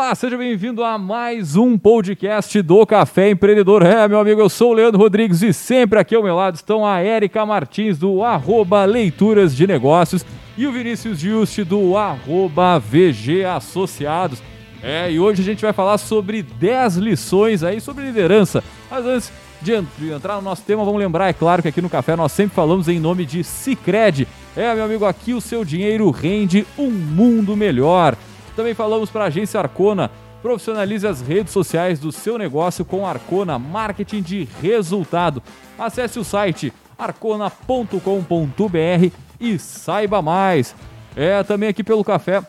Olá, seja bem-vindo a mais um podcast do Café Empreendedor. É, meu amigo, eu sou o Leandro Rodrigues e sempre aqui ao meu lado estão a Érica Martins do arroba Leituras de Negócios e o Vinícius Juste do arroba VG Associados. É, e hoje a gente vai falar sobre 10 lições aí sobre liderança. Mas antes de entrar no nosso tema, vamos lembrar, é claro que aqui no Café nós sempre falamos em nome de Cicred. É, meu amigo, aqui o seu dinheiro rende um mundo melhor. Também falamos para a agência Arcona. Profissionalize as redes sociais do seu negócio com Arcona Marketing de Resultado. Acesse o site arcona.com.br e saiba mais. É, também aqui pelo café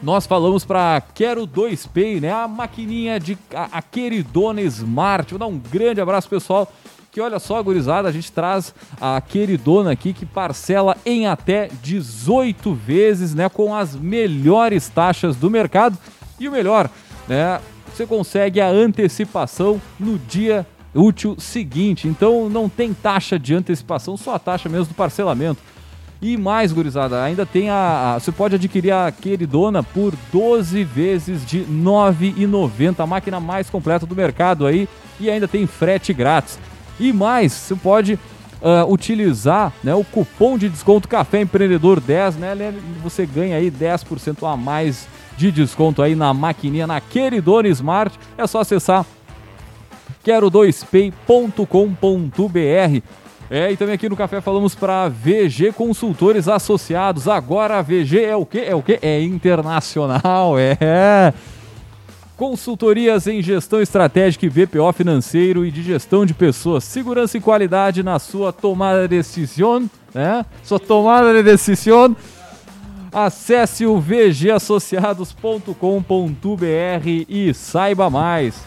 nós falamos para Quero 2 Pay, né? A maquininha de a, a queridona Smart. Vou dar um grande abraço pessoal que olha só, gurizada, a gente traz a queridona aqui que parcela em até 18 vezes, né, com as melhores taxas do mercado. E o melhor, né, você consegue a antecipação no dia útil seguinte. Então não tem taxa de antecipação, só a taxa mesmo do parcelamento. E mais, gurizada, ainda tem a, a, Você pode adquirir a queridona por 12 vezes de R$ 9,90, a máquina mais completa do mercado aí. E ainda tem frete grátis. E mais, você pode uh, utilizar né, o cupom de desconto Café Empreendedor 10, né? Você ganha aí 10% a mais de desconto aí na maquininha, na Queridona Smart. É só acessar quero2pay.com.br. É, e também aqui no café falamos para VG Consultores Associados. Agora a VG é o que? É o que? É internacional, é. Consultorias em gestão estratégica e VPO financeiro e de gestão de pessoas. Segurança e qualidade na sua tomada de decisão, né? Sua tomada de decisão. Acesse o vgassociados.com.br e saiba mais.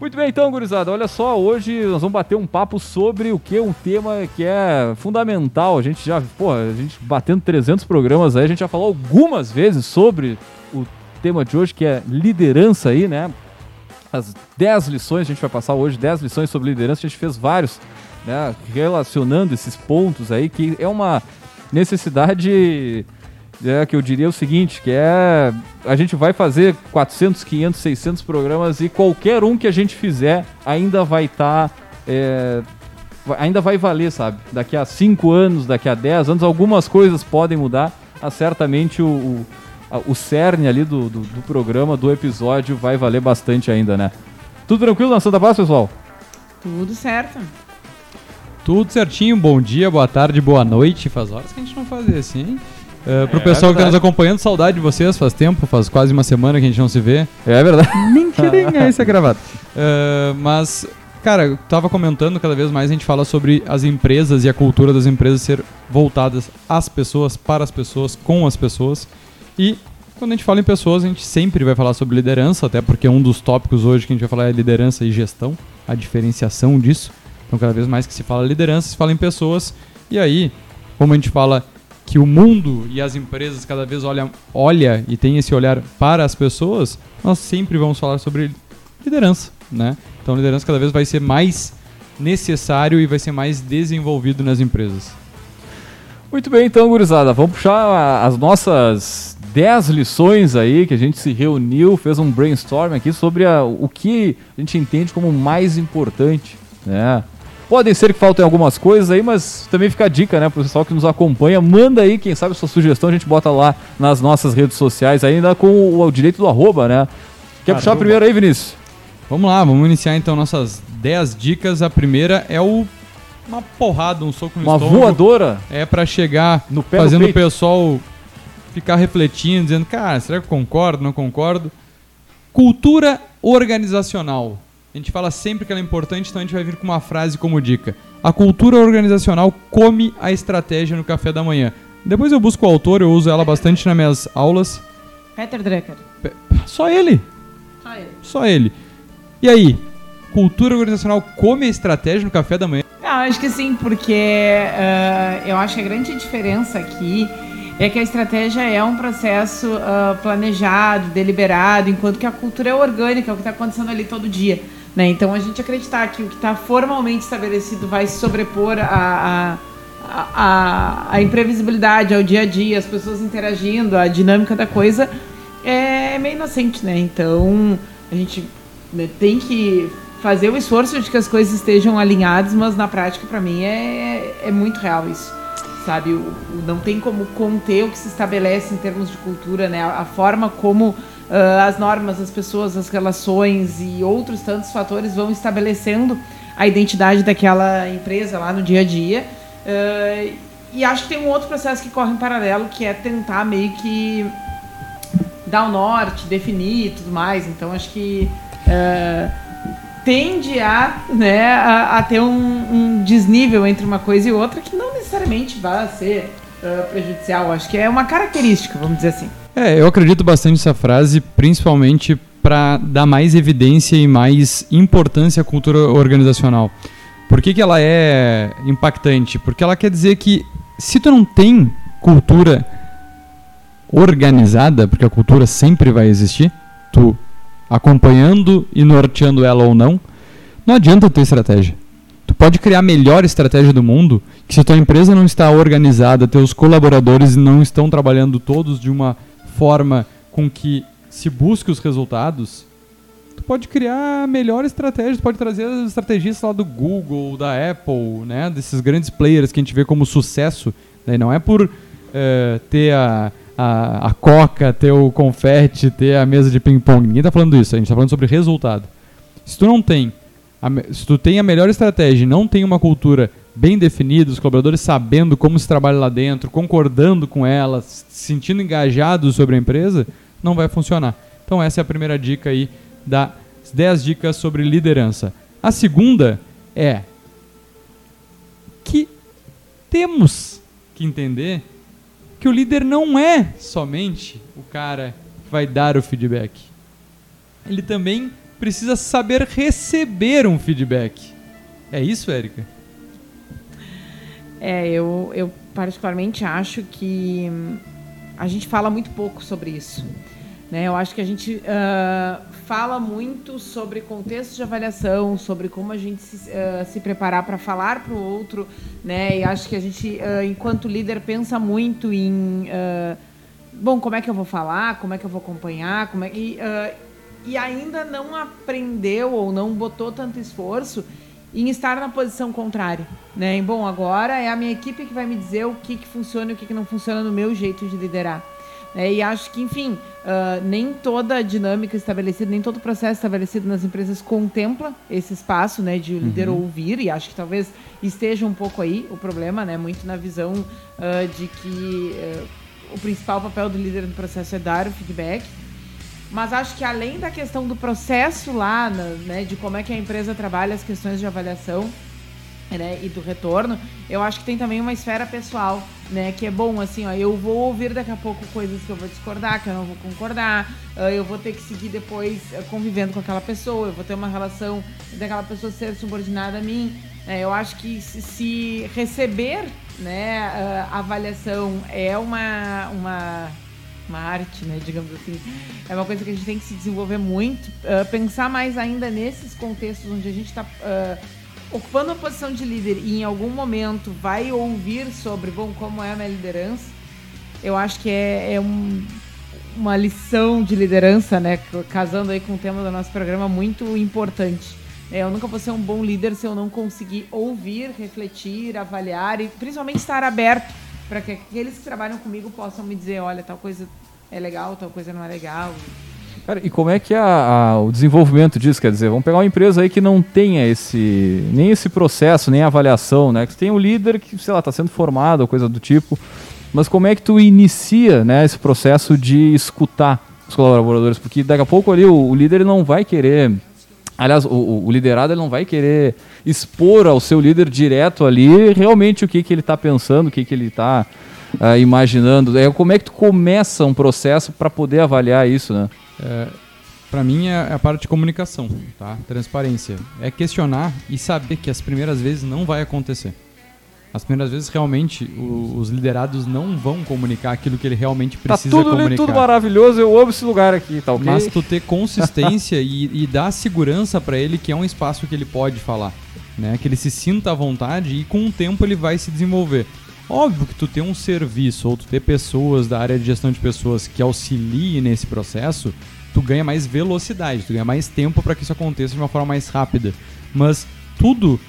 Muito bem, então, gurizada, olha só, hoje nós vamos bater um papo sobre o que? Um tema que é fundamental. A gente já, pô, a gente batendo 300 programas aí, a gente já falou algumas vezes sobre o tema de hoje, que é liderança aí, né? As 10 lições, a gente vai passar hoje 10 lições sobre liderança, a gente fez vários, né? Relacionando esses pontos aí, que é uma necessidade é, que eu diria o seguinte, que é a gente vai fazer 400, 500, 600 programas e qualquer um que a gente fizer ainda vai estar tá, é, ainda vai valer, sabe? Daqui a 5 anos, daqui a 10 anos, algumas coisas podem mudar, ah, certamente o, o o cerne ali do, do, do, programa, do episódio, vai valer bastante ainda, né? Tudo tranquilo na Santa Paz, pessoal? Tudo certo. Tudo certinho, bom dia, boa tarde, boa noite. Faz horas que a gente não fazia assim, hein? Uh, pro é, pessoal é que tá nos acompanhando, saudade de vocês, faz tempo, faz quase uma semana que a gente não se vê. É verdade. Mentirinha, isso é gravado. Uh, mas, cara, eu tava comentando, cada vez mais a gente fala sobre as empresas e a cultura das empresas ser voltadas às pessoas, para as pessoas, com as pessoas. E quando a gente fala em pessoas, a gente sempre vai falar sobre liderança, até porque um dos tópicos hoje que a gente vai falar é liderança e gestão, a diferenciação disso. Então, cada vez mais que se fala liderança, se fala em pessoas. E aí, como a gente fala que o mundo e as empresas cada vez olham, olha e tem esse olhar para as pessoas, nós sempre vamos falar sobre liderança, né? Então, liderança cada vez vai ser mais necessário e vai ser mais desenvolvido nas empresas. Muito bem, então, gurizada, vamos puxar as nossas 10 lições aí que a gente se reuniu, fez um brainstorm aqui sobre a, o que a gente entende como mais importante, né? Podem ser que faltem algumas coisas aí, mas também fica a dica, né, pro pessoal que nos acompanha. Manda aí, quem sabe, sua sugestão, a gente bota lá nas nossas redes sociais, ainda com o, o direito do arroba, né? Quer Caramba. puxar primeiro aí, Vinícius? Vamos lá, vamos iniciar então nossas 10 dicas. A primeira é o uma porrada, um soco no uma estômago. Uma voadora? É para chegar no pé fazendo o pessoal ficar refletindo, dizendo, cara, será que eu concordo, não concordo? Cultura organizacional. A gente fala sempre que ela é importante, então a gente vai vir com uma frase como dica. A cultura organizacional come a estratégia no café da manhã. Depois eu busco o autor, eu uso ela bastante nas minhas aulas. Peter Drucker. Só ele. Só ele. Só ele. E aí, cultura organizacional come a estratégia no café da manhã? Ah, acho que sim, porque uh, eu acho que a grande diferença aqui é que a estratégia é um processo uh, planejado, deliberado, enquanto que a cultura é orgânica, é o que está acontecendo ali todo dia. Né? Então a gente acreditar que o que está formalmente estabelecido vai sobrepor a, a, a, a, imprevisibilidade, ao dia a dia, as pessoas interagindo, a dinâmica da coisa, é meio inocente, né? Então a gente né, tem que fazer o esforço de que as coisas estejam alinhadas, mas na prática, para mim, é, é muito real isso. Sabe, o, não tem como conter o que se estabelece em termos de cultura, né? A, a forma como uh, as normas, as pessoas, as relações e outros tantos fatores vão estabelecendo a identidade daquela empresa lá no dia a dia. Uh, e acho que tem um outro processo que corre em paralelo, que é tentar meio que dar o norte, definir e tudo mais. Então acho que uh, tende a, né, a, a ter um, um, desnível entre uma coisa e outra que não necessariamente vai ser uh, prejudicial. Acho que é uma característica, vamos dizer assim. É, eu acredito bastante nessa frase, principalmente para dar mais evidência e mais importância à cultura organizacional. Por que, que ela é impactante? Porque ela quer dizer que se tu não tem cultura organizada, porque a cultura sempre vai existir, tu acompanhando e norteando ela ou não, não adianta ter estratégia. Tu pode criar a melhor estratégia do mundo, que se tua empresa não está organizada, teus colaboradores não estão trabalhando todos de uma forma com que se busque os resultados, tu pode criar a melhor estratégia, tu pode trazer as estratégias lá do Google, da Apple, né, desses grandes players que a gente vê como sucesso, né, não é por uh, ter a a, a coca, ter o confete, ter a mesa de ping-pong. Ninguém está falando isso, a gente está falando sobre resultado. Se tu não tem, a, se tu tem a melhor estratégia e não tem uma cultura bem definida, os colaboradores sabendo como se trabalha lá dentro, concordando com ela, se sentindo engajados sobre a empresa, não vai funcionar. Então essa é a primeira dica aí das 10 dicas sobre liderança. A segunda é que temos que entender que o líder não é somente o cara que vai dar o feedback. Ele também precisa saber receber um feedback. É isso, Érica? É, eu, eu particularmente acho que a gente fala muito pouco sobre isso. Né? Eu acho que a gente uh, fala muito sobre contexto de avaliação, sobre como a gente se, uh, se preparar para falar para o outro, né? E acho que a gente, uh, enquanto líder, pensa muito em, bom, como é que eu vou falar, como é que eu vou acompanhar, como é e, e ainda não aprendeu ou não botou tanto esforço em estar na posição contrária, né? E, bom, agora é a minha equipe que vai me dizer o que, que funciona e o que, que não funciona no meu jeito de liderar. É, e acho que, enfim, uh, nem toda a dinâmica estabelecida, nem todo o processo estabelecido nas empresas contempla esse espaço né, de o líder uhum. ouvir, e acho que talvez esteja um pouco aí o problema, né, muito na visão uh, de que uh, o principal papel do líder no processo é dar o feedback. Mas acho que além da questão do processo lá, né, de como é que a empresa trabalha as questões de avaliação, né, e do retorno, eu acho que tem também uma esfera pessoal, né, que é bom, assim, ó, eu vou ouvir daqui a pouco coisas que eu vou discordar, que eu não vou concordar, uh, eu vou ter que seguir depois uh, convivendo com aquela pessoa, eu vou ter uma relação daquela pessoa ser subordinada a mim, né, eu acho que se, receber, né, uh, avaliação é uma, uma uma arte, né, digamos assim. É uma coisa que a gente tem que se desenvolver muito, pensar mais ainda nesses contextos onde a gente está uh, ocupando a posição de líder e em algum momento vai ouvir sobre, bom, como é a minha liderança, eu acho que é, é um, uma lição de liderança, né? Casando aí com o tema do nosso programa, muito importante. É, eu nunca vou ser um bom líder se eu não conseguir ouvir, refletir, avaliar e principalmente estar aberto para que aqueles que trabalham comigo possam me dizer, olha, tal coisa é legal, tal coisa não é legal. Cara, e como é que é a, a, o desenvolvimento disso? Quer dizer, vamos pegar uma empresa aí que não tenha esse, nem esse processo, nem avaliação, né? Que tem um líder que, sei lá, está sendo formado ou coisa do tipo. Mas como é que tu inicia né, esse processo de escutar os colaboradores? Porque daqui a pouco ali o, o líder não vai querer. Aliás, o, o, liderado ele não vai querer expor ao seu líder direto ali realmente o que, que ele está pensando, o que, que ele está uh, ah, imaginando. É, como é que tu começa um processo para poder avaliar isso, né? É, para mim é a parte de comunicação, tá? Transparência. É questionar e saber que as primeiras vezes não vai acontecer. As primeiras vezes realmente o, os liderados não vão comunicar aquilo que ele realmente tá precisa tá tudo, comunicar. tudo maravilhoso, eu amo esse lugar aqui, tá ok? Mas tu ter consistência e, e dar segurança para ele que é um espaço que ele pode falar, né? Que ele se sinta à vontade e com o tempo ele vai se desenvolver. Óbvio que tu ter um serviço ou tu ter pessoas da área de gestão de pessoas que auxiliem nesse processo, tu ganha mais velocidade, tu ganha mais tempo para que isso aconteça de uma forma mais rápida. Mas tudo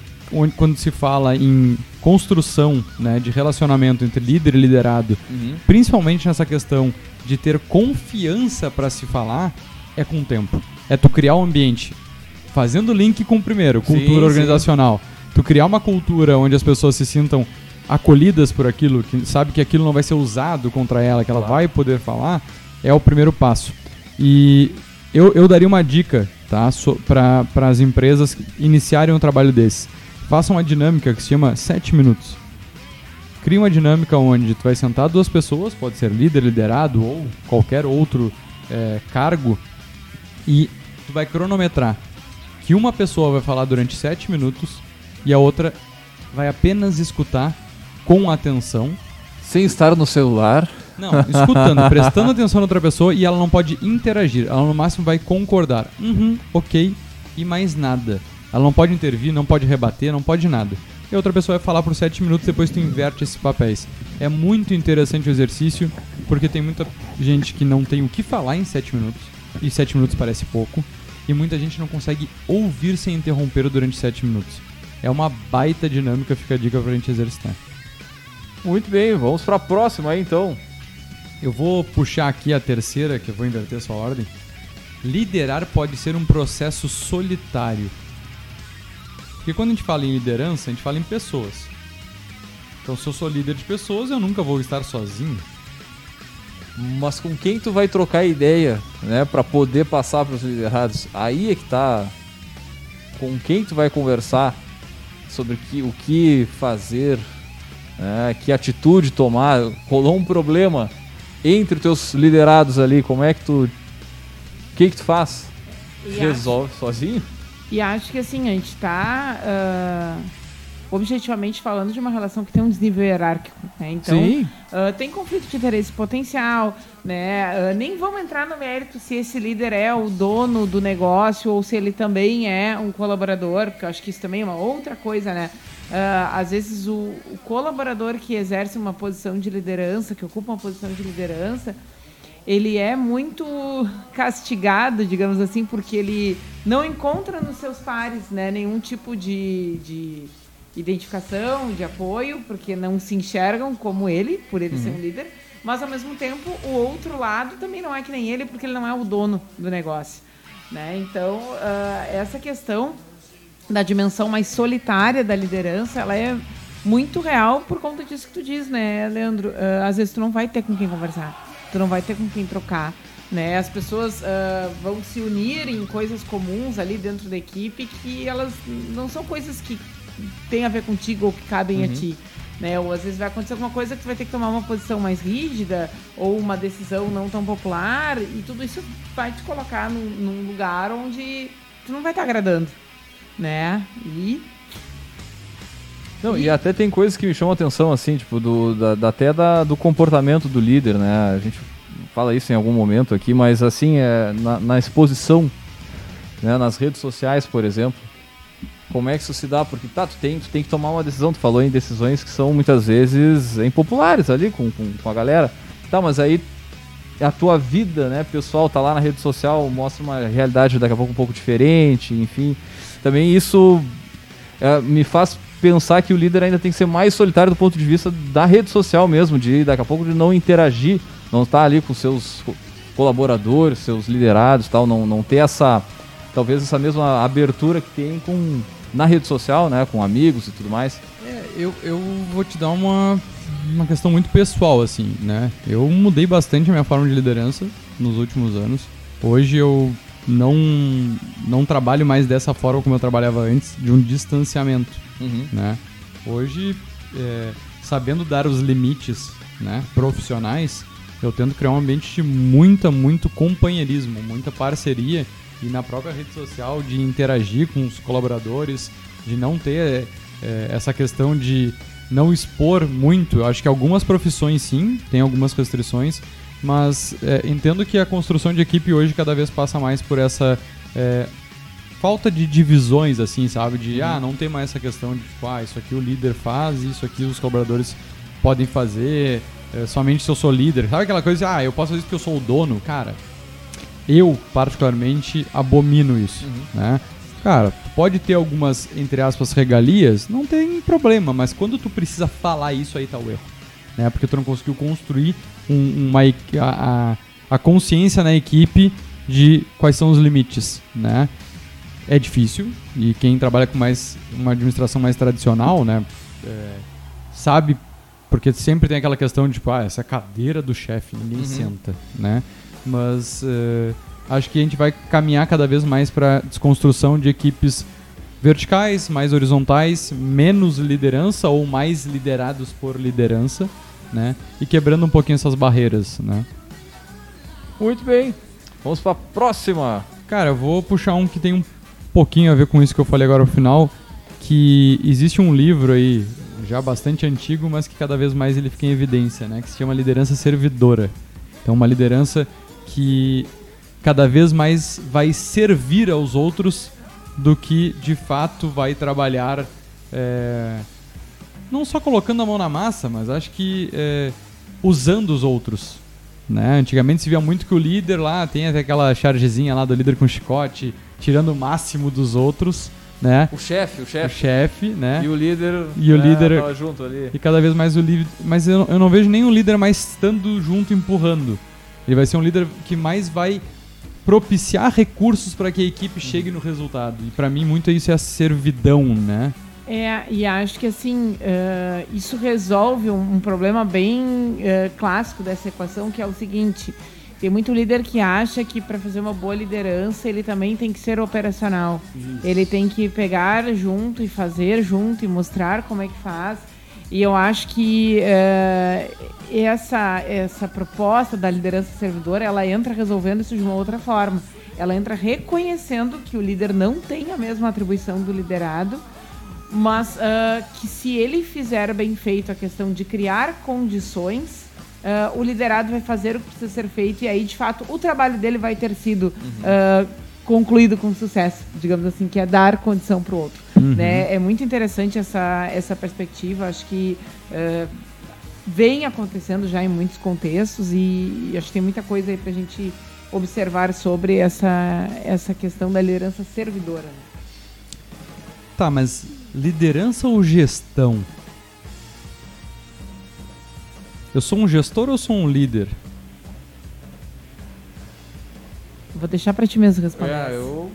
quando se fala em construção né, de relacionamento entre líder e liderado, Uhum. principalmente nessa questão de ter confiança para se falar, é com o tempo. É tu criar um ambiente fazendo link com o primeiro, Sim, cultura sim. organizacional. Tu criar uma cultura onde as pessoas se sintam acolhidas por aquilo, que sabe que aquilo não vai ser usado contra ela, que ela Claro. vai poder falar, é o primeiro passo. E eu, eu daria uma dica tá, para as empresas iniciarem um trabalho desse. Façam uma dinâmica que se chama 7 minutos. Cria uma dinâmica onde tu vai sentar duas pessoas, pode ser líder, liderado ou qualquer outro é, cargo, e tu vai cronometrar que uma pessoa vai falar durante 7 minutos e a outra vai apenas escutar com atenção. Sem estar no celular. Não, escutando, prestando atenção na outra pessoa e ela não pode interagir. Ela no máximo vai concordar. Uhum, ok, e mais nada. Ela não pode intervir, não pode rebater, não pode nada. E a outra pessoa vai falar por 7 minutos, depois tu inverte esses papéis. É muito interessante o exercício, porque tem muita gente que não tem o que falar em 7 minutos, e 7 minutos parece pouco, e muita gente não consegue ouvir sem interromper durante 7 minutos. É uma baita dinâmica, fica a dica pra gente exercitar. Muito bem, vamos pra próxima aí então. Eu vou puxar aqui a terceira, que eu vou inverter essa ordem. Liderar pode ser um processo solitário. Porque quando a gente fala em liderança, a gente fala em pessoas. Então, se eu sou líder de pessoas, eu nunca vou estar sozinho. Mas com quem tu vai trocar ideia, né, para poder passar para os liderados? Aí é que tá. Com quem tu vai conversar sobre que, o que fazer, né, que atitude tomar? Rolou um problema entre os teus liderados ali, como é que tu. O que que tu faz? E Resolve sozinho? E acho que assim, a gente está objetivamente falando de uma relação que tem um desnível hierárquico. Né? Então, Sim. ah, tem conflito de interesse potencial, né? Ah, nem vamos entrar no mérito se esse líder é o dono do negócio ou se ele também é um colaborador, porque eu acho que isso também é uma outra coisa, né? Ah, às vezes o, o colaborador que exerce uma posição de liderança, que ocupa uma posição de liderança, ele é muito castigado, digamos assim, porque ele não encontra nos seus pares né, nenhum tipo de, de identificação, de apoio, porque não se enxergam como ele, por ele ser um líder, mas ao mesmo tempo o outro lado também não é que nem ele, porque ele não é o dono do negócio. Né? Então, ah, essa questão da dimensão mais solitária da liderança, ela é muito real por conta disso que tu diz, né, Leandro? Ah, às vezes tu não vai ter com quem conversar, tu não vai ter com quem trocar, né? As pessoas ah, vão se unir em coisas comuns ali dentro da equipe que elas não são coisas que têm a ver contigo ou que cabem a ti. Né? Ou às vezes vai acontecer alguma coisa que tu vai ter que tomar uma posição mais rígida ou uma decisão não tão popular e tudo isso vai te colocar num, num lugar onde tu não vai estar agradando, né? E Não, e até tem coisas que me chamam a atenção, assim, tipo, do, da, da- até da, do comportamento do líder, né? A gente fala isso em algum momento aqui, mas assim, é, na, na exposição, né, nas redes sociais, por exemplo, como é que isso se dá? Porque tá, tu tem, tu tem que tomar uma decisão, tu falou em decisões que são muitas vezes impopulares ali com, com, com a galera. Tá, mas aí a tua vida, né, pessoal, tá lá na rede social, mostra uma realidade daqui a pouco um pouco diferente, enfim. Também isso é, me faz pensar que o líder ainda tem que ser mais solitário do ponto de vista da rede social mesmo, de daqui a pouco de não interagir, não estar ali com seus co- colaboradores, seus liderados, tal, não, não ter essa talvez essa mesma abertura que tem com na rede social, né, com amigos e tudo mais. É, eu, eu vou te dar uma, uma questão muito pessoal, assim, né? Eu mudei bastante a minha forma de liderança nos últimos anos. Hoje eu não, não trabalho mais dessa forma como eu trabalhava antes, de um distanciamento, né? Hoje, é, sabendo dar os limites né, profissionais, eu tento criar um ambiente de muita, muito companheirismo, muita parceria e na própria rede social de interagir com os colaboradores, de não ter é, essa questão de não expor muito. Eu acho que algumas profissões sim, tem algumas restrições, mas é, entendo que a construção de equipe hoje cada vez passa mais por essa é, falta de divisões, assim, sabe? De, ah, não tem mais essa questão de, tipo, ah, isso aqui o líder faz, isso aqui os colaboradores podem fazer é, somente se eu sou líder. Sabe aquela coisa, ah, eu posso fazer isso porque eu sou o dono? Cara, eu particularmente abomino isso, né? Cara, pode ter algumas, entre aspas, regalias, não tem problema, mas quando tu precisa falar isso aí tá o erro. Né? Porque tu não conseguiu construir um- uma, a, a, consciência na equipe de quais são os limites, né? É difícil, e quem trabalha com mais uma administração mais tradicional, né, é, sabe, porque sempre tem aquela questão de, tipo, ah, essa é a cadeira do chefe, ninguém senta, né? Mas é, acho que a gente vai caminhar cada vez mais para desconstrução de equipes verticais, mais horizontais, menos liderança ou mais liderados por liderança, né? E quebrando um pouquinho essas barreiras, né? Muito bem. Vamos para a próxima. Cara, eu vou puxar um que tem um pouquinho a ver com isso que eu falei agora no final, que existe um livro aí já bastante antigo, mas que cada vez mais ele fica em evidência, né? Que se chama liderança servidora. Então, uma liderança que cada vez mais vai servir aos outros do que de fato vai trabalhar é, não só colocando a mão na massa, mas acho que é, usando os outros. Né? Antigamente se via muito que o líder lá tem até aquela chargezinha lá do líder com chicote, tirando o máximo dos outros, né? O chefe, o O chefe. chefe, né? E o líder. E o né, líder- junto ali. E cada vez mais o líder. Mas eu, eu não vejo nenhum líder mais estando junto empurrando. Ele vai ser um líder que mais vai propiciar recursos para que a equipe chegue no resultado. E para mim, muito isso é a servidão, né? É, e acho que assim, eh, isso resolve um, um problema bem eh, clássico dessa equação, que é o seguinte: tem muito líder que acha que para fazer uma boa liderança ele também tem que ser operacional. Ele tem que pegar junto e fazer junto e mostrar como é que faz. E eu acho que eh, essa, essa proposta da liderança servidora, ela entra resolvendo isso de uma outra forma. Ela entra reconhecendo que o líder não tem a mesma atribuição do liderado, mas ah, que se ele fizer bem feito a questão de criar condições, ah, o liderado vai fazer o que precisa ser feito e aí, de fato, o trabalho dele vai ter sido ah, concluído com sucesso, digamos assim, que é dar condição para o outro. Né? É muito interessante essa, essa perspectiva, acho que vem acontecendo já em muitos contextos e, e acho que tem muita coisa aí para a gente observar sobre essa, essa questão da liderança servidora. né? Tá, mas liderança ou gestão? Eu sou um gestor ou sou um líder? Vou deixar para ti mesmo responder. É, eu.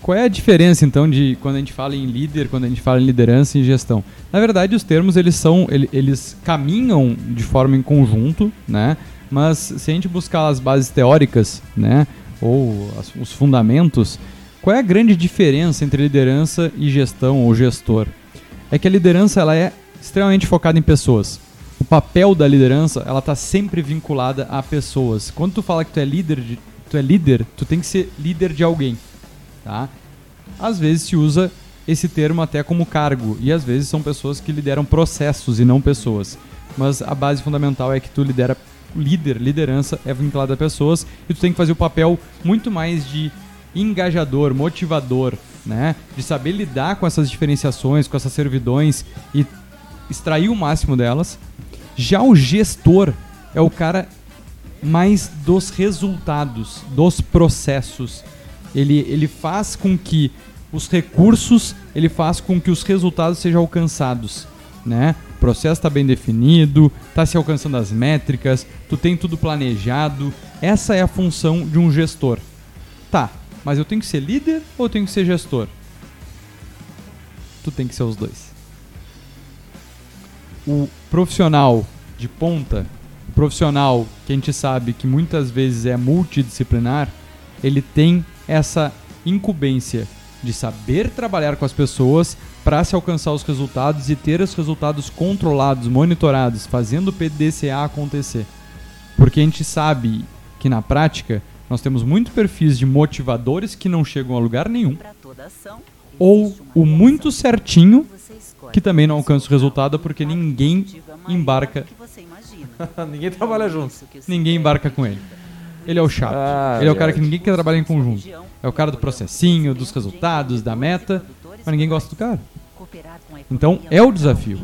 Qual é a diferença então de quando a gente fala em líder, quando a gente fala em liderança e gestão? Na verdade, os termos eles são ele- eles caminham de forma em conjunto, né? Mas se a gente buscar as bases teóricas, né, ou as- os fundamentos, qual é a grande diferença entre liderança e gestão ou gestor? É que a liderança ela é extremamente focada em pessoas. O papel da liderança ela está sempre vinculada a pessoas. Quando tu fala que tu é líder, de, tu é líder, tu tem que ser líder de alguém tá? Às vezes se usa esse termo até como cargo e às vezes são pessoas que lideram processos e não pessoas. Mas a base fundamental é que tu lidera líder, liderança é vinculada a pessoas e tu tem que fazer o papel muito mais de engajador, motivador, né? De saber lidar com essas diferenciações, com essas servidões e extrair o máximo delas. Já o gestor é o cara mais dos resultados, dos processos. Ele, ele faz com que os recursos, ele faz com que os resultados sejam alcançados, né? O processo está bem definido, está se alcançando as métricas, tu tem tudo planejado. Essa é a função de um gestor. Tá, mas eu tenho que ser líder ou eu tenho que ser gestor? Tu tem que ser os dois. O profissional de ponta, o profissional que a gente sabe que muitas vezes é multidisciplinar, ele tem essa incumbência de saber trabalhar com as pessoas para se alcançar os resultados e ter os resultados controlados, monitorados, fazendo o PDCA acontecer. Porque a gente sabe que na prática nós temos muitos perfis de motivadores que não chegam a lugar nenhum, ou o muito certinho que também não alcança o resultado porque ninguém é maior embarca. Ninguém trabalha junto. Ninguém embarca com ele. Ele é o chato. Ah, ele é o cara que ninguém quer trabalhar em conjunto. É o cara do processinho, dos resultados, da meta, mas ninguém gosta do cara. Então, é o desafio.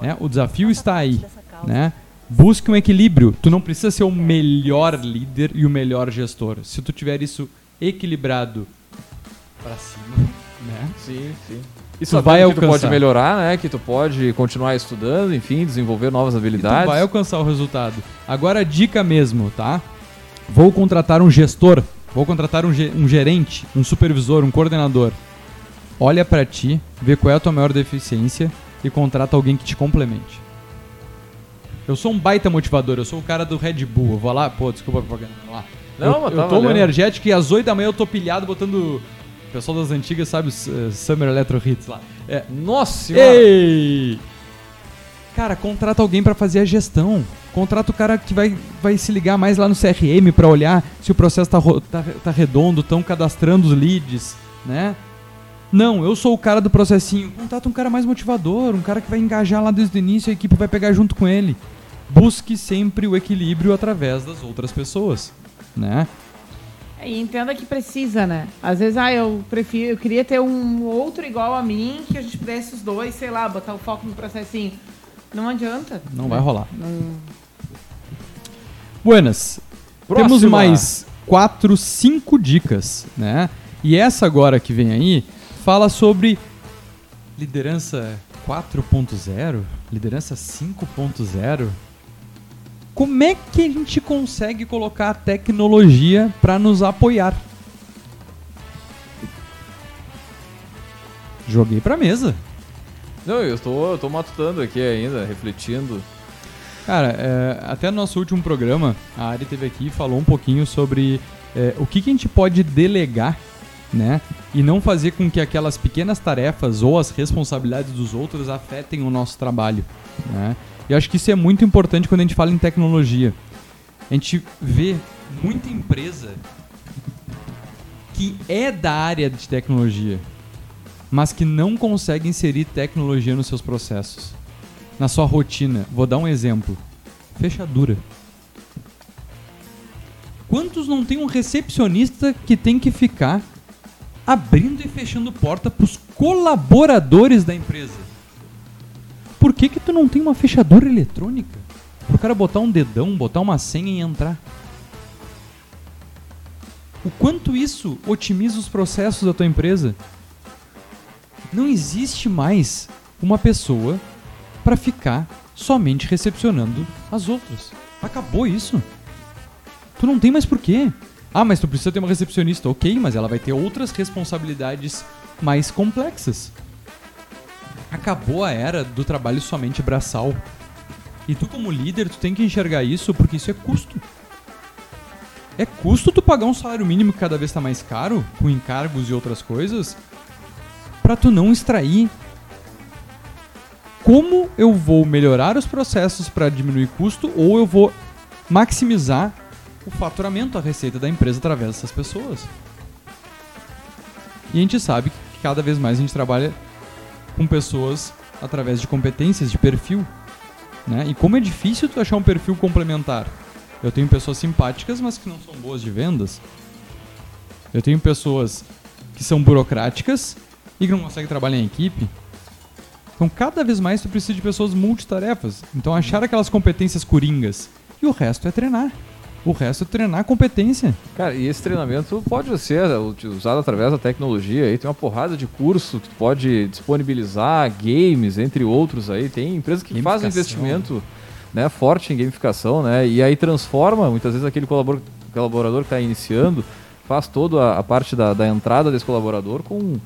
Né? O desafio está aí. Né? Busque um equilíbrio. Tu não precisa ser o melhor líder e o melhor gestor. Se tu tiver isso equilibrado para cima, né? Sim, sim. Tu sabendo vai que tu pode melhorar, né? Que tu pode continuar estudando, enfim, desenvolver novas E tu habilidades. vai alcançar o resultado. Agora dica mesmo, tá? Vou contratar um gestor, vou contratar um, um gerente, um supervisor, um coordenador. Olha pra ti, vê qual é a tua maior deficiência e contrata alguém que te complemente. Eu sou um baita motivador, eu sou o cara do Red Bull. Eu vou lá, pô, desculpa a propaganda, lá. Não, eu, mas eu tá tomo energético e às 8 da manhã eu tô pilhado botando. O pessoal das antigas sabe os eh, Summer Electro Hits lá. É, Nossa senhora! Ei! Cara, contrata alguém pra fazer a gestão. Contrata o cara que vai, vai se ligar mais lá no CRM pra olhar se o processo tá, tá, tá redondo, estão cadastrando os leads, né? Não, eu sou o cara do processinho. Contrata um cara mais motivador, um cara que vai engajar lá desde o início e a equipe vai pegar junto com ele. Busque sempre o equilíbrio através das outras pessoas, né? É, E entenda que precisa, né? Às vezes, ah, eu prefiro, eu queria ter um outro igual a mim, que a gente pudesse os dois, sei lá, botar o foco no processinho. Não adianta. Não vai rolar. Não- Buenas. Próxima. Temos mais quatro, cinco dicas, né? E essa agora que vem aí fala sobre liderança 4.0, liderança 5.0. Como é que a gente consegue colocar a tecnologia para nos apoiar? Joguei pra mesa. Não, eu tô, eu tô matutando aqui ainda, refletindo. Cara, é, até no nosso último programa, a Ari teve aqui e falou um pouquinho sobre é, o que, que a gente pode delegar, né? E não fazer com que aquelas pequenas tarefas ou as responsabilidades dos outros afetem o nosso trabalho, né? E acho que isso é muito importante quando a gente fala em tecnologia. A gente vê muita empresa que é da área de tecnologia, mas que não consegue inserir tecnologia nos seus processos na sua rotina. Vou dar um exemplo. Fechadura. Quantos não tem um recepcionista que tem que ficar abrindo e fechando porta para os colaboradores da empresa? Por que que tu não tem uma fechadura eletrônica? Para o cara botar um dedão, botar uma senha e entrar. O quanto isso otimiza os processos da tua empresa? Não existe mais uma pessoa para ficar somente recepcionando as outras. Acabou isso. Tu não tem mais porquê. Ah, mas tu precisa ter uma recepcionista. Ok, mas ela vai ter outras responsabilidades mais complexas. Acabou a era do trabalho somente braçal. E tu como líder, tu tem que enxergar isso porque isso é custo. É custo tu pagar um salário mínimo que cada vez está mais caro, com encargos e outras coisas, para tu não extrair como eu vou melhorar os processos para diminuir custo ou eu vou maximizar o faturamento, a receita da empresa através dessas pessoas. E a gente sabe que cada vez mais a gente trabalha com pessoas através de competências, de perfil. Né? E como é difícil tu achar um perfil complementar. Eu tenho pessoas simpáticas, mas que não são boas de vendas. Eu tenho pessoas que são burocráticas e que não conseguem trabalhar em equipe. Então, cada vez mais tu precisa de pessoas multitarefas. Então, achar aquelas competências coringas. E o resto é treinar. O resto é treinar a competência. Cara, e esse treinamento pode ser usado através da tecnologia aí. Tem uma porrada de curso que tu pode disponibilizar, games, entre outros aí. Tem empresas que fazem investimento né, forte em gamificação, né? E aí transforma, muitas vezes, aquele colabor- colaborador que está iniciando, faz toda a, parte da, da entrada desse colaborador com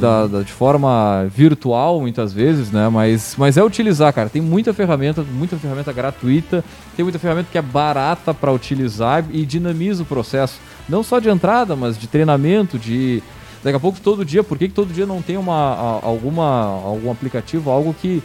da- da- de forma virtual muitas vezes, né? Mas, mas é utilizar, cara. Tem muita ferramenta, muita ferramenta gratuita, tem muita ferramenta que é barata para utilizar e dinamiza o processo. Não só de entrada, mas de treinamento, de daqui a pouco todo dia. Por que, que todo dia não tem uma, alguma, algum aplicativo, algo que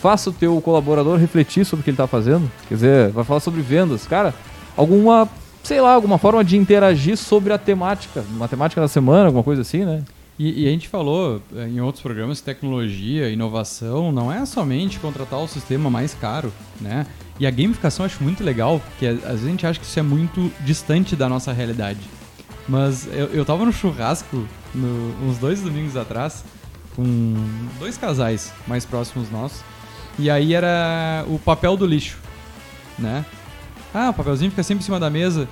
faça o teu colaborador refletir sobre o que ele está fazendo? Quer dizer, vai falar sobre vendas, cara. Alguma sei lá, alguma forma de interagir sobre a temática, uma temática da semana, alguma coisa assim, né? E, e a gente falou eh, em outros programas tecnologia, inovação, não é somente contratar o sistema mais caro, né? E a gamificação eu acho muito legal, porque às vezes a gente acha que isso é muito distante da nossa realidade. Mas eu, eu tava no churrasco no- uns dois domingos atrás com dois casais mais próximos nossos. E aí era o papel do lixo, né? Ah, o papelzinho fica sempre em cima da mesa.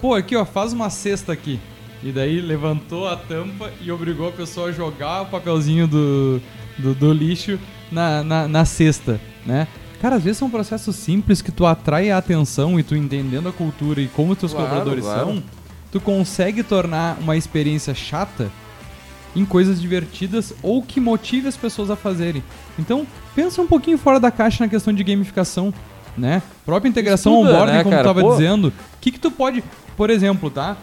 Pô, aqui ó, faz uma cesta aqui. E daí levantou a tampa e obrigou a pessoa a jogar o papelzinho do, do, do lixo na, na, na cesta, né? Cara, às vezes são processos simples que tu atrai a atenção e tu entendendo a cultura e como os teus Claro, colaboradores claro. são, tu consegue tornar uma experiência chata em coisas divertidas ou que motive as pessoas a fazerem. Então, pensa um pouquinho fora da caixa na questão de gamificação, né? Própria integração Estuda, onboarding, né, como cara? tu tava Pô. dizendo. O que que tu pode, por exemplo, tá?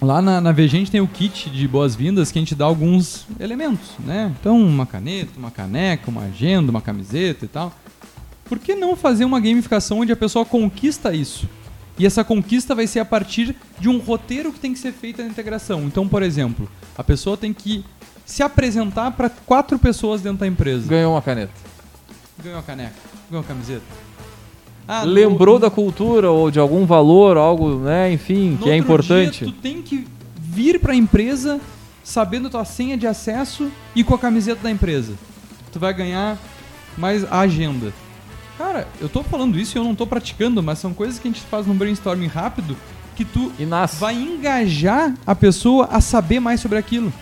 Lá na, na VG a gente tem o kit de boas-vindas que a gente dá alguns elementos, né? Então, uma caneta, uma caneca, uma agenda, uma camiseta e tal. Por que não fazer uma gamificação onde a pessoa conquista isso? E essa conquista vai ser a partir de um roteiro que tem que ser feito na integração. Então, por exemplo, a pessoa tem que se apresentar para quatro pessoas dentro da empresa. Ganhou uma caneta. Ganhou uma caneca, ganhou uma camiseta. Ah, no- Lembrou da cultura ou de algum valor, algo, né, enfim, no que é importante. dia, tu tem que vir para a empresa sabendo tua senha de acesso e com a camiseta da empresa. Tu vai ganhar mais a agenda. Cara, eu tô falando isso e eu não tô praticando, mas são coisas que a gente faz num brainstorming rápido que tu E vai engajar a pessoa a saber mais sobre aquilo.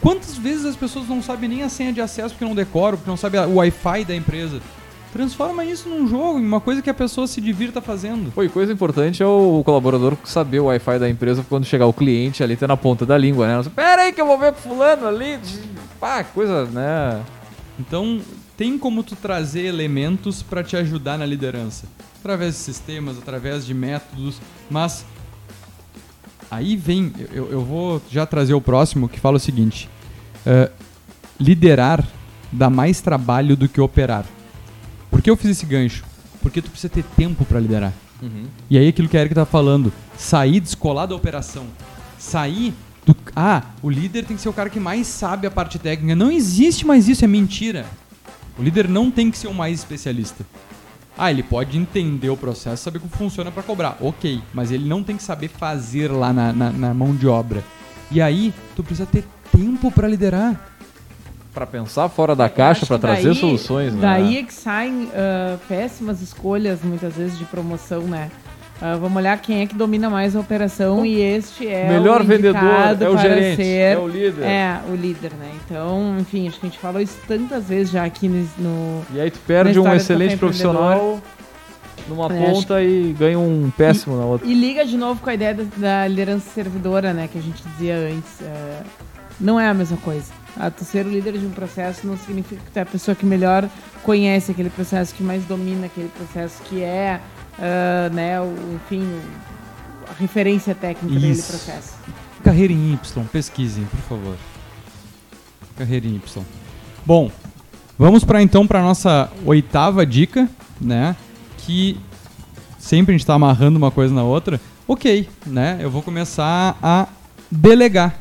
Quantas vezes as pessoas não sabem nem a senha de acesso porque não decoram, porque não sabem o Wi-Fi da empresa? Transforma isso num jogo, em uma coisa que a pessoa se divirta fazendo. Pô, e coisa importante é o colaborador saber o Wi-Fi da empresa quando chegar o cliente ali, tá na ponta da língua, né? Pera aí que eu vou ver com fulano ali. Pá, coisa, né? Então, tem como tu trazer elementos para te ajudar na liderança, através de sistemas, através de métodos, mas aí vem, eu, eu vou já trazer o próximo que fala o seguinte: eh, liderar dá mais trabalho do que operar. Por que eu fiz esse gancho? Porque tu precisa ter tempo para liderar. E aí aquilo que a Erika tá falando, sair, descolar da operação. Sair do. Ah, o líder tem que ser o cara que mais sabe a parte técnica. Não existe mais isso, é mentira. O líder não tem que ser o mais especialista. Ah, ele pode entender o processo, saber como funciona para cobrar. Ok, mas ele não tem que saber fazer lá na, na, na mão de obra. E aí, tu precisa ter tempo para liderar. Pra pensar fora da caixa, que trazer daí- soluções, né? Daí é que saem ah, péssimas escolhas, muitas vezes, de promoção, né? Ah, vamos olhar quem é que domina mais a operação e este é Melhor o vendedor é o para gerente, ser é o líder. É, o líder, né? Então, enfim, acho que a gente falou isso tantas vezes já aqui no... E aí tu perde um excelente profissional numa É, ponta e ganha um péssimo na outra. E liga de novo com a ideia da, da liderança servidora, né? Que a gente dizia antes. é, não é a mesma coisa. Ah, tu ser o líder de um processo não significa que tu é a pessoa que melhor conhece aquele processo, que mais domina aquele processo, que é, ah, né, o, enfim, a referência técnica daquele Isso. processo. Carreira em Y, pesquisem, por favor. Carreira em Y. Bom, vamos para então para nossa oitava dica, né? Que sempre a gente está amarrando uma coisa na outra. Ok, né? Eu vou começar a delegar.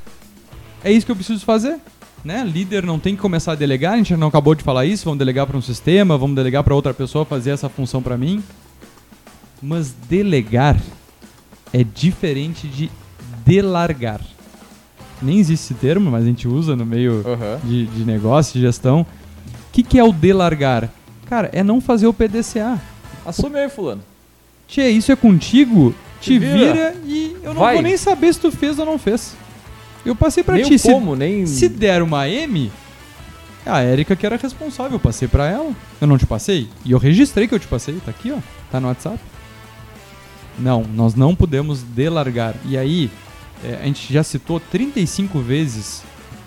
É isso que eu preciso fazer, né? Líder não tem que começar a delegar. A gente não acabou de falar isso. Vamos delegar para um sistema, vamos delegar para outra pessoa fazer essa função para mim. Mas delegar é diferente de delargar. Nem existe esse termo, mas a gente usa no meio Aham. de, de negócio, de gestão. O que, que é o delargar? Cara, é não fazer o PDCA. Assume aí, fulano. Tchê, isso é contigo? Te Te vira. vira. e eu não Vai. vou nem saber se tu fez ou não fez. Eu passei pra nem ti. o Se, como, nem... se der uma M, é a Erika que era responsável. Eu passei pra ela. Eu não te passei? E eu registrei que eu te passei. Tá aqui, ó. Tá no WhatsApp. Não, nós não podemos delargar. E aí, é, a gente já citou 35 vezes,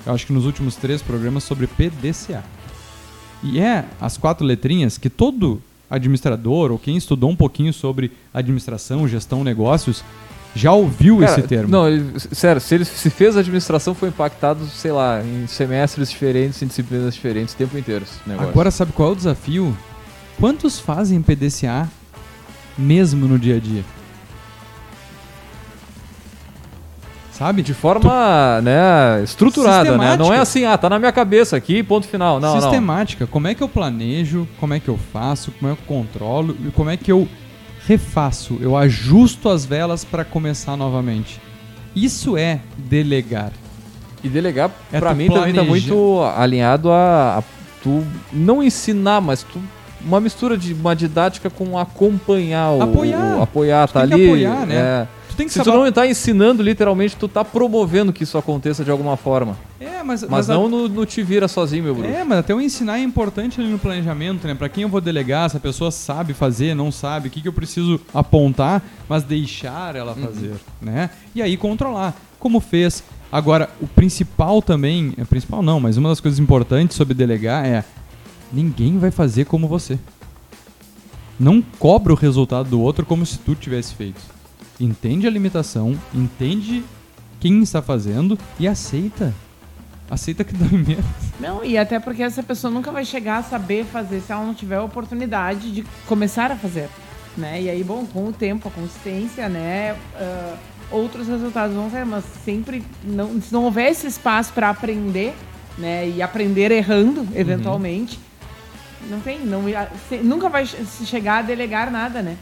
eu acho que nos últimos três programas, sobre PDCA. E é as quatro letrinhas que todo administrador ou quem estudou um pouquinho sobre administração, gestão, negócios, já ouviu Cara, esse termo. Não, sério, se ele se fez a administração, foi impactado, sei lá, em semestres diferentes, em disciplinas diferentes, o tempo inteiro. esse negócio. Agora, sabe qual é o desafio? Quantos fazem PDCA mesmo no dia a dia? Sabe? De forma, né, estruturada, né? Não é assim, ah, tá na minha cabeça aqui, ponto final. Não, não. Sistemática. Como é que eu planejo, como é que eu faço, como é que eu controlo e como é que eu refaço, eu ajusto as velas para começar novamente. Isso é delegar. E delegar, É tu mim, também tá planeja. muito alinhado a, a tu não ensinar, mas tu uma mistura de uma didática com acompanhar o Apoiar. o- apoiar, tá ali. apoiar, né? é. Tu tem que Se tu saber. não tá ensinando, literalmente, tu tá promovendo que isso aconteça de alguma forma. É, mas, Mas, a- não no, no te vira sozinho, meu bruxo. É, mas até o ensinar é importante ali no planejamento, né? Pra quem eu vou delegar, se a pessoa sabe fazer, não sabe, o que, que eu preciso apontar, mas deixar ela fazer, né? E aí controlar, como fez. Agora, o principal também, é principal não, mas uma das coisas importantes sobre delegar é ninguém vai fazer como você. Não cobra o resultado do outro como se tu tivesse feito. Entende a limitação, entende quem está fazendo e aceita. Aceita que dói menos. Não, e até porque essa pessoa nunca vai chegar a saber fazer se ela não tiver a oportunidade de começar a fazer. Né? E aí, bom, com o tempo, a consistência, né? ah, outros resultados vão ter, mas sempre não, se não houver esse espaço para aprender, né? E aprender errando, eventualmente, não tem, não, nunca vai se chegar a delegar nada, né?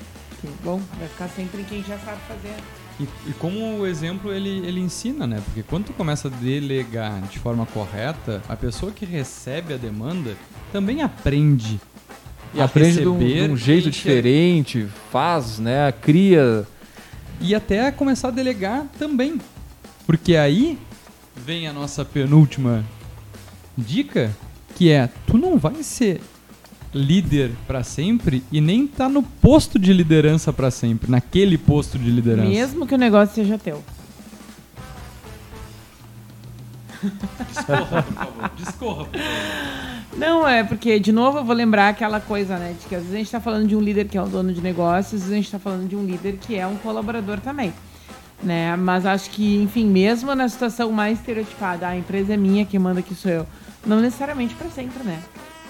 Bom, vai ficar sempre em quem já sabe fazer. E, e como o exemplo ele, ele ensina, né? Porque quando tu começa a delegar de forma correta, a pessoa que recebe a demanda também aprende. E a aprende de um, de um jeito diferente, faz, né? Cria. E até começar a delegar também. Porque aí vem a nossa penúltima dica, que é tu não vai ser líder pra sempre e nem tá no posto de liderança pra sempre, naquele posto de liderança. Mesmo que o negócio seja teu. Discorra, por favor. Discorra, por favor. Não, é porque, de novo, eu vou lembrar aquela coisa, né? De que às vezes a gente tá falando de um líder que é o dono de negócios, às vezes a gente tá falando de um líder que é um colaborador também. Né? Mas acho que, enfim, mesmo na situação mais estereotipada, "Ah, a empresa é minha, quem manda aqui sou eu. Não necessariamente para sempre, né?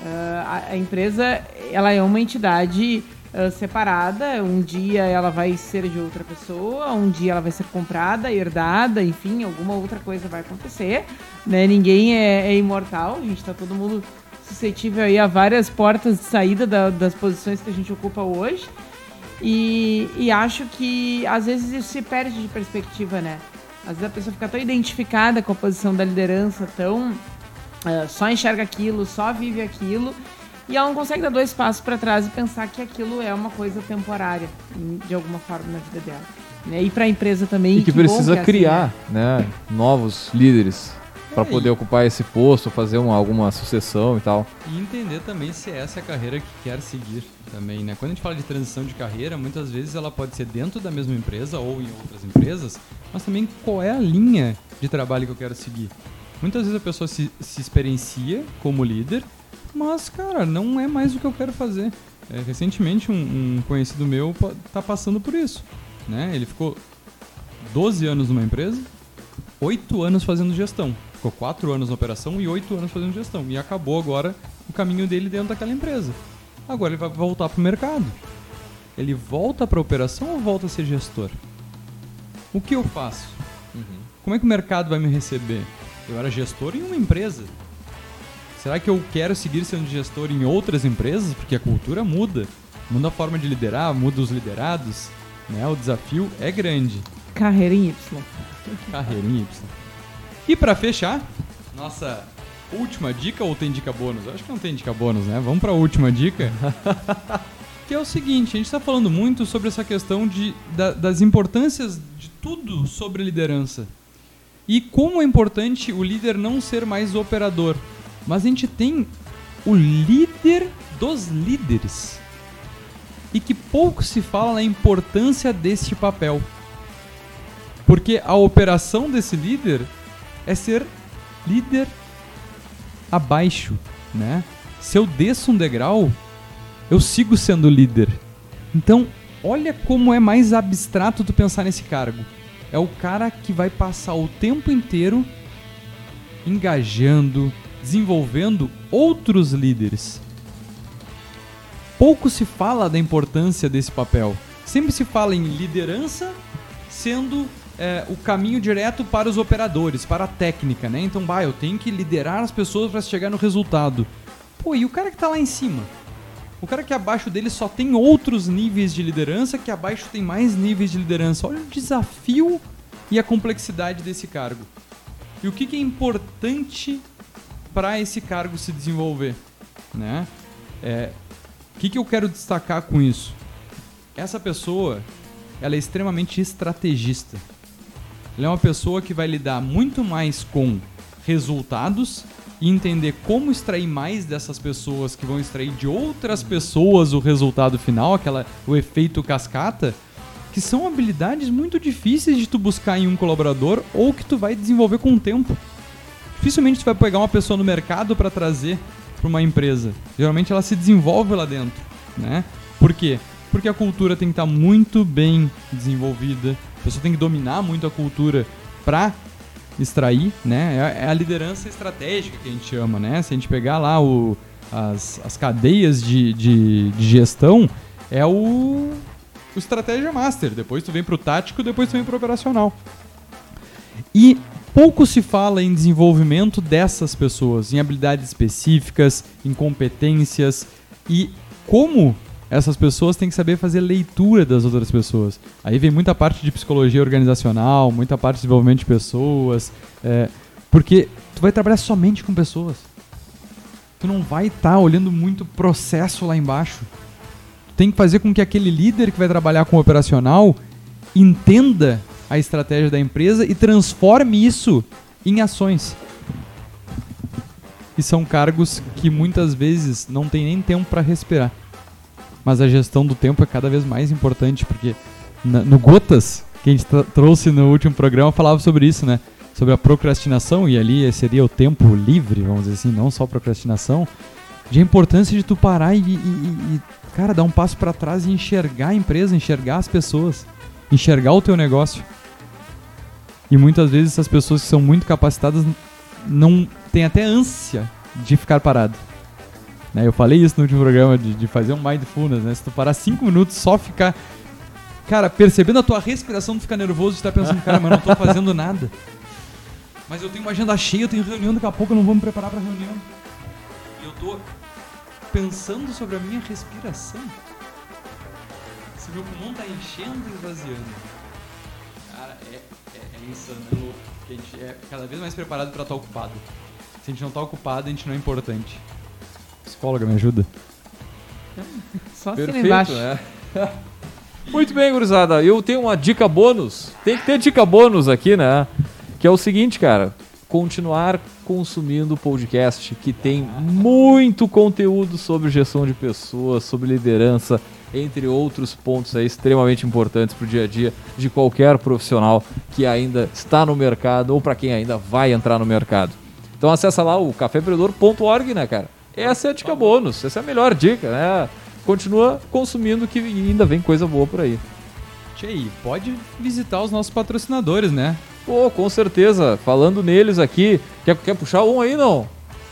Ah, a, a empresa, ela é uma entidade ah, separada. Um dia ela vai ser de outra pessoa, um dia ela vai ser comprada, herdada, enfim, alguma outra coisa vai acontecer. Né? Ninguém é, é imortal, a gente tá todo mundo suscetível aí a várias portas de saída da- das posições que a gente ocupa hoje. E, e acho que às vezes isso se perde de perspectiva, né? Às vezes a pessoa fica tão identificada com a posição da liderança, tão eh, só enxerga aquilo, só vive aquilo, e ela não consegue dar dois passos para trás e pensar que aquilo é uma coisa temporária, em- de alguma forma na vida dela. Né? E para a empresa também. E que bom precisa é assim, criar, né? Novos líderes para É, poder ocupar esse posto, fazer uma, alguma sucessão e tal. E entender também se essa é a carreira que quer seguir também, né? Quando a gente fala de transição de carreira, muitas vezes ela pode ser dentro da mesma empresa ou em outras empresas, mas também qual é a linha de trabalho que eu quero seguir. Muitas vezes a pessoa se, se experiencia como líder, mas, cara, não é mais o que eu quero fazer. É, recentemente, um, um conhecido meu tá passando por isso, né? Ele ficou 12 anos numa empresa, 8 anos fazendo gestão. Ficou 4 anos na operação e 8 anos fazendo gestão. E acabou agora o caminho dele dentro daquela empresa. Agora ele vai voltar pro mercado. Ele volta pra operação ou volta a ser gestor? O que eu faço? Como é que o mercado vai me receber? Eu era gestor em uma empresa. Será que eu quero seguir sendo gestor em outras empresas? Porque a cultura muda. Muda a forma de liderar, muda os liderados. Né? O desafio é grande. Carreira em Y. Carreira em Y. E pra fechar, nossa última dica ou tem dica bônus? Eu acho que não tem dica bônus, né? Vamos pra última dica. que é o seguinte, a gente tá falando muito sobre essa questão de, da- das importâncias de tudo sobre liderança. E como é importante o líder não ser mais operador. Mas a gente tem o líder dos líderes. E que pouco se fala na importância deste papel. Porque a operação desse líder é ser líder abaixo, né? Se eu desço um degrau, eu sigo sendo líder. Então, olha como é mais abstrato tu pensar nesse cargo. É o cara que vai passar o tempo inteiro engajando, desenvolvendo outros líderes. Pouco se fala da importância desse papel. Sempre se fala em liderança sendo é, o caminho direto para os operadores, para a técnica, né? Então, bah, eu tenho que liderar as pessoas para chegar no resultado. Pô, e o cara que tá lá em cima? O cara que abaixo dele só tem outros níveis de liderança, que abaixo tem mais níveis de liderança. Olha o desafio e a complexidade desse cargo. E o que, que é importante para esse cargo se desenvolver, né? É, O que, que eu quero destacar com isso? Essa pessoa, ela é extremamente estrategista. Ela é uma pessoa que vai lidar muito mais com resultados e entender como extrair mais dessas pessoas que vão extrair de outras pessoas o resultado final, aquela o efeito cascata, que são habilidades muito difíceis de tu buscar em um colaborador ou que tu vai desenvolver com o tempo. Dificilmente tu vai pegar uma pessoa no mercado para trazer para uma empresa. Geralmente ela se desenvolve lá dentro, né? Por quê? Porque a cultura tem que estar muito bem desenvolvida. A pessoa tem que dominar muito a cultura para extrair, né? É a liderança estratégica que a gente chama, né? Se a gente pegar lá o, as, as cadeias de, de, de gestão, é o, o estratégia master. Depois tu vem pro tático, depois tu vem pro operacional. E pouco se fala em desenvolvimento dessas pessoas, em habilidades específicas, em competências e como essas pessoas têm que saber fazer leitura das outras pessoas. Aí vem muita parte de psicologia organizacional, muita parte de desenvolvimento de pessoas, é, porque tu vai trabalhar somente com pessoas. Tu não vai estar tá olhando muito processo lá embaixo. Tu tem que fazer com que aquele líder que vai trabalhar com o operacional entenda a estratégia da empresa e transforme isso em ações. E são cargos que muitas vezes não tem nem tempo para respirar mas a gestão do tempo é cada vez mais importante, porque na, no Gotas, que a gente trouxe no último programa, falava sobre isso, né? Sobre a procrastinação, e ali seria o tempo livre, vamos dizer assim, não só procrastinação, de a importância de tu parar e, e, e cara, dar um passo para trás e enxergar a empresa, enxergar as pessoas, enxergar o teu negócio. E muitas vezes essas pessoas que são muito capacitadas não têm até ânsia de ficar parado. Né? Eu falei isso no último programa de, de fazer um mindfulness, né? Se tu parar cinco minutos, só ficar. Cara, percebendo a tua respiração, tu fica nervoso de estar pensando, cara, mas não tô fazendo nada. Mas eu tenho uma agenda cheia, eu tenho reunião, daqui a pouco eu não vou me preparar pra reunião. E eu tô pensando sobre a minha respiração. Se meu pulmão tá enchendo e esvaziando. Cara, é, é, é insano, é louco. a gente é cada vez mais preparado para estar tá ocupado. Se a gente não tá ocupado, a gente não é importante. Psicóloga, me ajuda. Só assim Perfeito, embaixo. né? Muito bem, gurizada. Eu tenho uma dica bônus. Tem que ter dica bônus aqui, né? Que é o seguinte, cara. Continuar consumindo o podcast, que tem muito conteúdo sobre gestão de pessoas, sobre liderança, entre outros pontos aí extremamente importantes para o dia a dia de qualquer profissional que ainda está no mercado ou para quem ainda vai entrar no mercado. Então acessa lá o caféempreendedor.org, né, cara? Essa é a dica bônus, essa é a melhor dica, né? Continua consumindo que ainda vem coisa boa por aí. Tchê, pode visitar os nossos patrocinadores, né? Pô, com certeza. Falando neles aqui, quer, quer puxar um aí, não?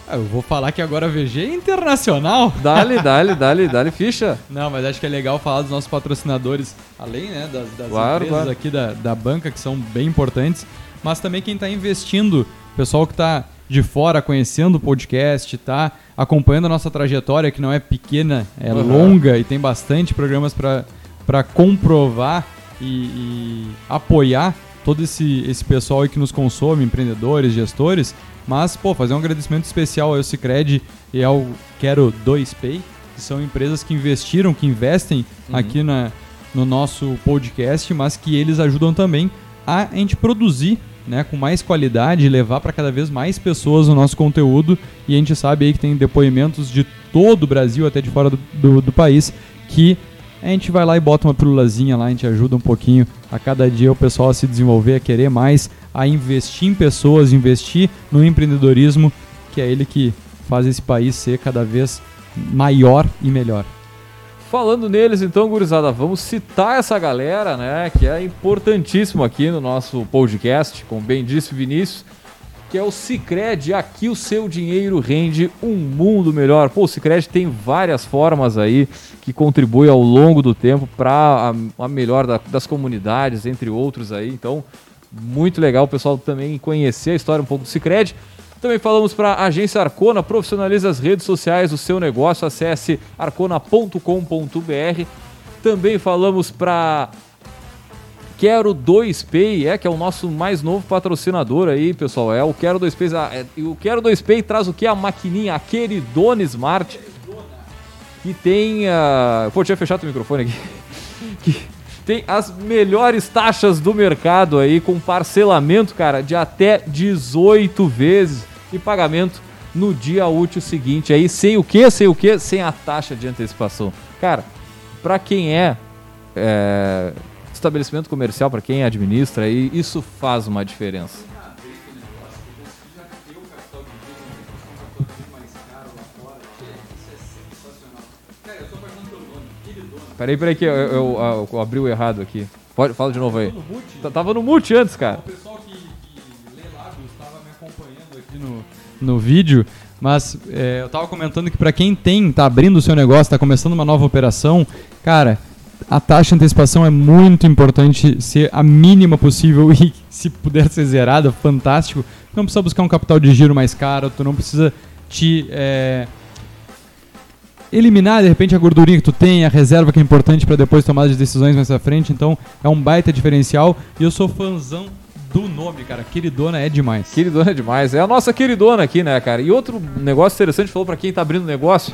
Ah, eu vou falar que agora a VG é internacional. Dale, dale, dale, dale ficha. Não, mas acho que é legal falar dos nossos patrocinadores, além né, das, das Claro, empresas claro. aqui da, da banca, que são bem importantes, mas também quem está investindo, pessoal que está de fora conhecendo o podcast, tá acompanhando a nossa trajetória, que não é pequena, é Uhum. longa e tem bastante programas para comprovar e, e apoiar todo esse, esse pessoal aí que nos consome, empreendedores, gestores. Mas, pô, fazer um agradecimento especial ao Cicred e ao Quero 2Pay, que são empresas que investiram, que investem aqui na, no nosso podcast, mas que eles ajudam também a gente produzir né, com mais qualidade, levar para cada vez mais pessoas o nosso conteúdo. E a gente sabe aí que tem depoimentos de todo o Brasil, até de fora do, do, do país, que a gente vai lá e bota uma pílulazinha lá, a gente ajuda um pouquinho a cada dia o pessoal a se desenvolver, a querer mais, a investir em pessoas, investir no empreendedorismo, que é ele que faz esse país ser cada vez maior e melhor. Falando neles, então, gurizada, vamos citar essa galera, né? Que é importantíssimo aqui no nosso podcast, como bem disse o Vinícius, que é o Cicred. Aqui o seu dinheiro rende um mundo melhor. Pô, o Cicred tem várias formas aí que contribuem ao longo do tempo para a, a melhor da- das comunidades, entre outros aí. Então, muito legal o pessoal também conhecer a história um pouco do Cicred. Também falamos para a agência Arcona, profissionalize as redes sociais do seu negócio, acesse arcona.com.br. Também falamos para Quero 2Pay, é que é o nosso mais novo patrocinador aí, pessoal. É o Quero 2Pay. ah, é- o Quero 2Pay traz o que? A maquininha, a Queridona Smart. que tem. Uh... Pô, tinha fechado o microfone aqui. que tem as melhores taxas do mercado aí, com parcelamento, cara, de até 18 vezes e pagamento no dia útil seguinte. Aí, sem o que? Sem o que? Sem a taxa de antecipação. Cara, para quem é, é estabelecimento comercial, para quem administra, aí, isso faz uma diferença. Peraí, peraí que eu, eu, eu, eu abri o errado aqui. Pode, fala de novo aí. No Tava no mute antes, cara. O pessoal que, que lê estava me acompanhando aqui no, no vídeo, mas é, eu tava comentando que para quem tem, tá abrindo o seu negócio, tá começando uma nova operação, cara, a taxa de antecipação é muito importante ser a mínima possível e se puder ser zerada, fantástico. Não precisa buscar um capital de giro mais caro, tu não precisa te é, eliminar de repente a gordurinha que tu tem, a reserva que é importante para depois tomar as decisões mais à frente. Então é um baita diferencial e eu sou fãzão do nome, cara. Queridona é demais. Queridona é demais. É a nossa queridona aqui, né, cara? E outro negócio interessante, falou para quem tá abrindo negócio,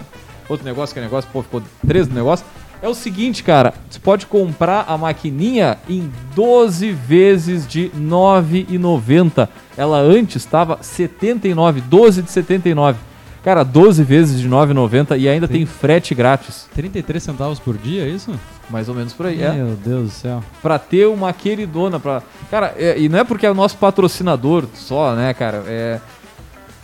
outro negócio que é negócio, pô, ficou três no negócio, é o seguinte, cara, você pode comprar a maquininha em 12 vezes de R$ 9,90. Ela antes estava 79, 12 de 79. Cara, 12 vezes de 9,90 e ainda tem frete grátis. 33 centavos por dia, é isso? Mais ou menos por aí, é. Meu Deus do céu. Pra ter uma queridona, pra... Cara, é, e não é porque é o nosso patrocinador só, né, cara? É...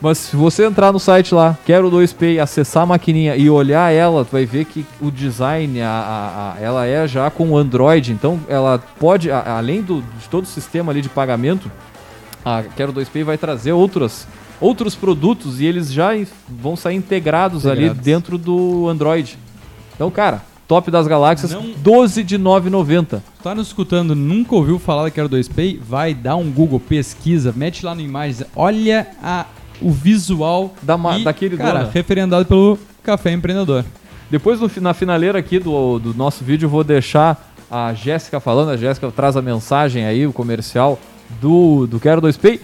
Mas se você entrar no site lá, quero 2P, acessar a maquininha e olhar ela, tu vai ver que o design, a, a, a ela é já com Android, então ela pode, a, além do, de todo o sistema ali de pagamento, a Quero 2P vai trazer outras outros produtos e eles já vão sair integrados, integrados. ali dentro do Android. Então, cara, top das galáxias, Não... 12 de 9,90. Tá nos escutando, nunca ouviu falar da Quero 2Pay? Vai dar um Google, pesquisa, mete lá no imagens, olha a, o visual da, e, daquele cara, dona. referendado pelo Café Empreendedor. Depois no, na finaleira aqui do, do nosso vídeo eu vou deixar a Jéssica falando, a Jéssica traz a mensagem aí, o comercial do, do Quero 2Pay.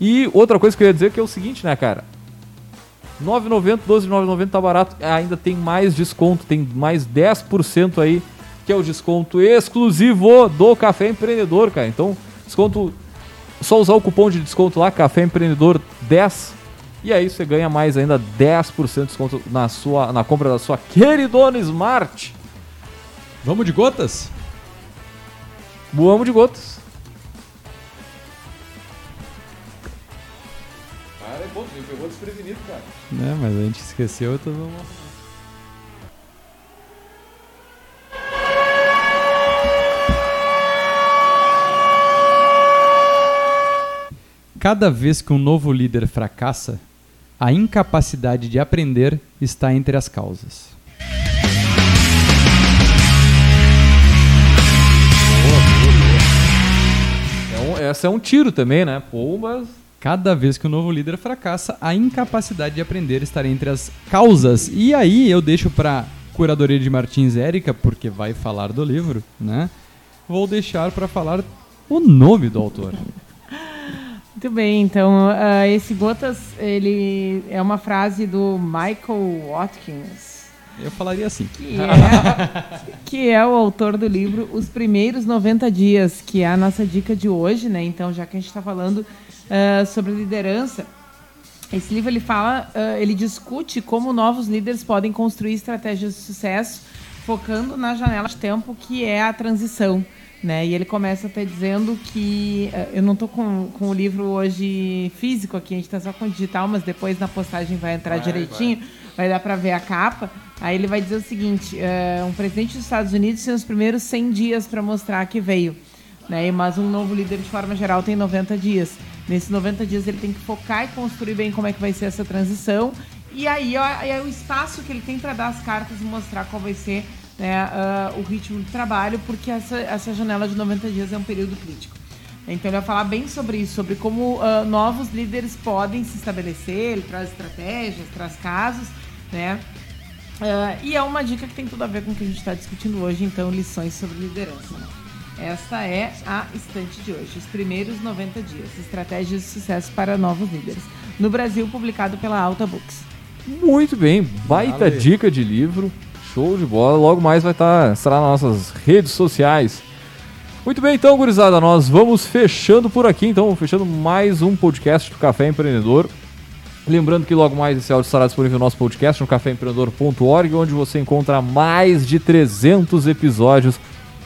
E outra coisa que eu ia dizer que é o seguinte, né, cara? 9,90, 12,990 tá barato. Ainda tem mais desconto, tem mais 10% aí, que é o desconto exclusivo do Café Empreendedor, cara. Então, desconto só usar o cupom de desconto lá, Café Empreendedor 10. E aí você ganha mais ainda 10% de desconto na sua na compra da sua queridona Smart. Vamos de gotas? Vamos de gotas. Né, mas a gente esqueceu, então vamos. Cada vez que um novo líder fracassa, a incapacidade de aprender está entre as causas. Boa, boa, boa. Um, essa é um tiro também, né? Pô, mas Cada vez que o um novo líder fracassa, a incapacidade de aprender estará entre as causas. E aí eu deixo para curadoria de Martins Érica, porque vai falar do livro, né? Vou deixar para falar o nome do autor. Muito bem, então uh, esse Gotas ele é uma frase do Michael Watkins. Eu falaria assim. Que é, que é o autor do livro Os Primeiros 90 Dias, que é a nossa dica de hoje, né? Então, já que a gente está falando uh, sobre liderança. Esse livro ele fala, uh, ele discute como novos líderes podem construir estratégias de sucesso, focando na janela de tempo que é a transição. Né? E ele começa até dizendo que uh, eu não estou com, com o livro hoje físico aqui, a gente está só com o digital, mas depois na postagem vai entrar vai, direitinho, vai, vai dar para ver a capa. Aí ele vai dizer o seguinte: uh, um presidente dos Estados Unidos tem os primeiros 100 dias para mostrar que veio, né? mas um novo líder de forma geral tem 90 dias. Nesses 90 dias ele tem que focar e construir bem como é que vai ser essa transição. E aí é o espaço que ele tem para dar as cartas e mostrar qual vai ser né, uh, o ritmo de trabalho, porque essa, essa janela de 90 dias é um período crítico. Então ele vai falar bem sobre isso, sobre como uh, novos líderes podem se estabelecer, ele traz estratégias, traz casos, né? Uh, e é uma dica que tem tudo a ver com o que a gente está discutindo hoje, então lições sobre liderança. Né? Esta é a estante de hoje, os primeiros 90 dias, estratégias de sucesso para novos líderes. No Brasil, publicado pela Alta Books. Muito bem, baita dica de livro. Show de bola. Logo mais vai estar, estará nas nossas redes sociais. Muito bem, então, gurizada, nós vamos fechando por aqui, então, fechando mais um podcast do Café Empreendedor. Lembrando que logo mais esse áudio estará disponível no nosso podcast no caféempreendedor.org, onde você encontra mais de 300 episódios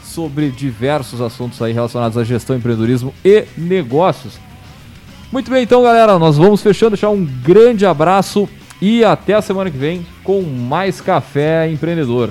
sobre diversos assuntos aí relacionados à gestão, empreendedorismo e negócios. Muito bem, então, galera, nós vamos fechando, deixar um grande abraço e até a semana que vem com mais Café Empreendedor.